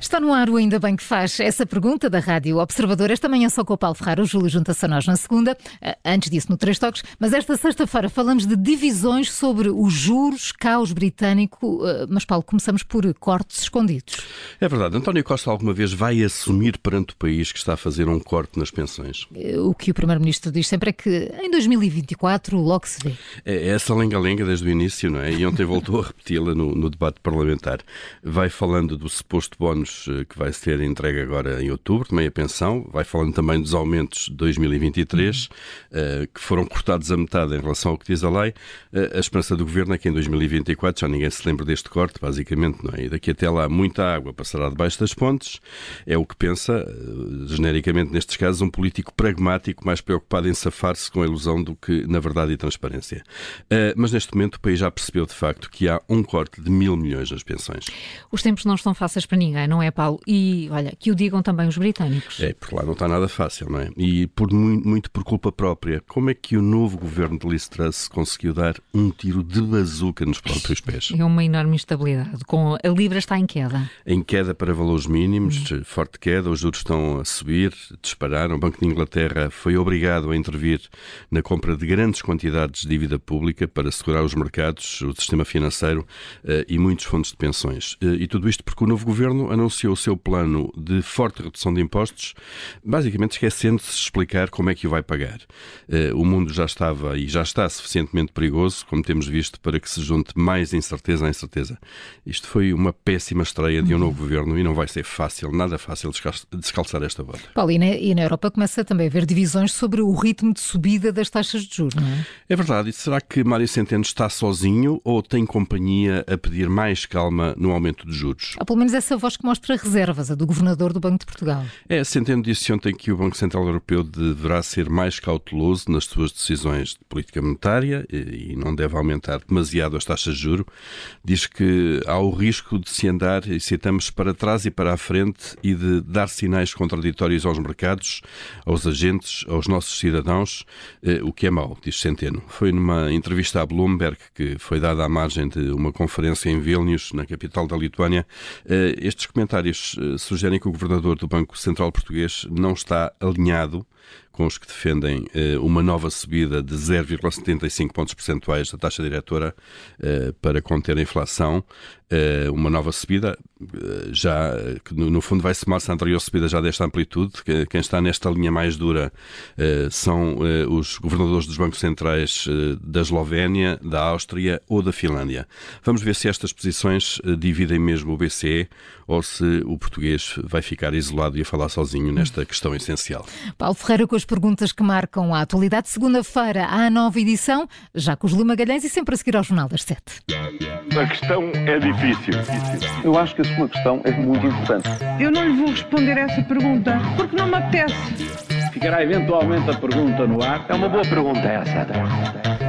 Está no ar o Ainda Bem que faz essa pergunta da Rádio Observador. Esta manhã só com o Paulo Ferraro, o Júlio junta-se a nós na segunda, eh, antes disso no Três Toques, mas esta sexta-feira falamos de divisões sobre os juros, caos britânico, eh, mas Paulo, começamos por cortes escondidos. É verdade. António Costa alguma vez vai assumir perante o país que está a fazer um corte nas pensões? O que o Primeiro-Ministro diz sempre é que em 2024 logo se vê. É essa lenga-lenga desde o início, não é? E ontem voltou a repeti-la no, no debate parlamentar. Vai falando do suposto bónus eh, que vai ser entregue agora em outubro, de meia pensão, vai falando também dos aumentos de 2023, uhum. que foram cortados a metade em relação ao que diz a lei. Eh, a esperança do governo é que em 2024 já ninguém se lembra deste corte, basicamente, não é? E daqui até lá muita água passará debaixo das pontes. É o que pensa, genericamente nestes casos, um político pragmático mais preocupado em safar-se com a ilusão do que na verdade e transparência. Mas neste momento o país já percebeu de facto que há um corte de mil milhões nas pensões. Os tempos não estão fáceis para ninguém, não é? Paulo. E olha, que o digam também os britânicos. É, por lá não está nada fácil, não é? E por muito, muito por culpa própria. Como é que o novo governo de Liz Truss conseguiu dar um tiro de bazuca nos próprios pés? É uma enorme instabilidade. Com a Libra está em queda. Em queda para valores mínimos, hum. forte queda, os juros estão a subir, dispararam. O Banco de Inglaterra foi obrigado a intervir na compra de grandes quantidades de dívida pública para segurar os mercados, o sistema financeiro eh, e muitos fundos de pensões. Eh, e tudo isto porque o novo governo anunciou anunciou o seu plano de forte redução de impostos, basicamente esquecendo-se de explicar como é que o vai pagar. Eh, o mundo já estava e já está suficientemente perigoso, como temos visto, para que se junte mais incerteza à incerteza. Isto foi uma péssima estreia de um novo governo e não vai ser fácil, nada fácil descalçar esta bota. Paulo, e na, e na Europa começa também a haver divisões sobre o ritmo de subida das taxas de juros, não é? É verdade. E será que Mário Centeno está sozinho ou tem companhia a pedir mais calma no aumento de juros? Há pelo menos essa voz que mostra reservas, a do Governador do Banco de Portugal. É, Centeno disse ontem que o Banco Central Europeu deverá ser mais cauteloso nas suas decisões de política monetária e não deve aumentar demasiado as taxas de juro. Diz que há o risco de se andar, e citamos, para trás e para a frente e de dar sinais contraditórios aos mercados, aos agentes, aos nossos cidadãos, eh, o que é mau, diz Centeno. Foi numa entrevista à Bloomberg, que foi dada à margem de uma conferência em Vilnius, na capital da Lituânia, eh, estes comentários comentários eh, sugerem que o governador do Banco Central Português não está alinhado com os que defendem eh, uma nova subida de 0,75 pontos percentuais da taxa diretora eh, para conter a inflação. Uma nova subida, já que no fundo vai somar-se à anterior subida já desta amplitude. Quem está nesta linha mais dura são os governadores dos bancos centrais da Eslovénia, da Áustria ou da Finlândia. Vamos ver se estas posições dividem mesmo o BCE ou se o português vai ficar isolado e a falar sozinho nesta questão essencial. Paulo Ferreira com as perguntas que marcam a atualidade. Segunda-feira há a nova edição, já com os Lima Magalhães e sempre a seguir ao Jornal das Sete. A questão é difícil. Eu acho que a sua questão é muito importante. Eu não lhe vou responder essa pergunta porque não me apetece. Ficará eventualmente a pergunta no ar. É uma boa pergunta essa.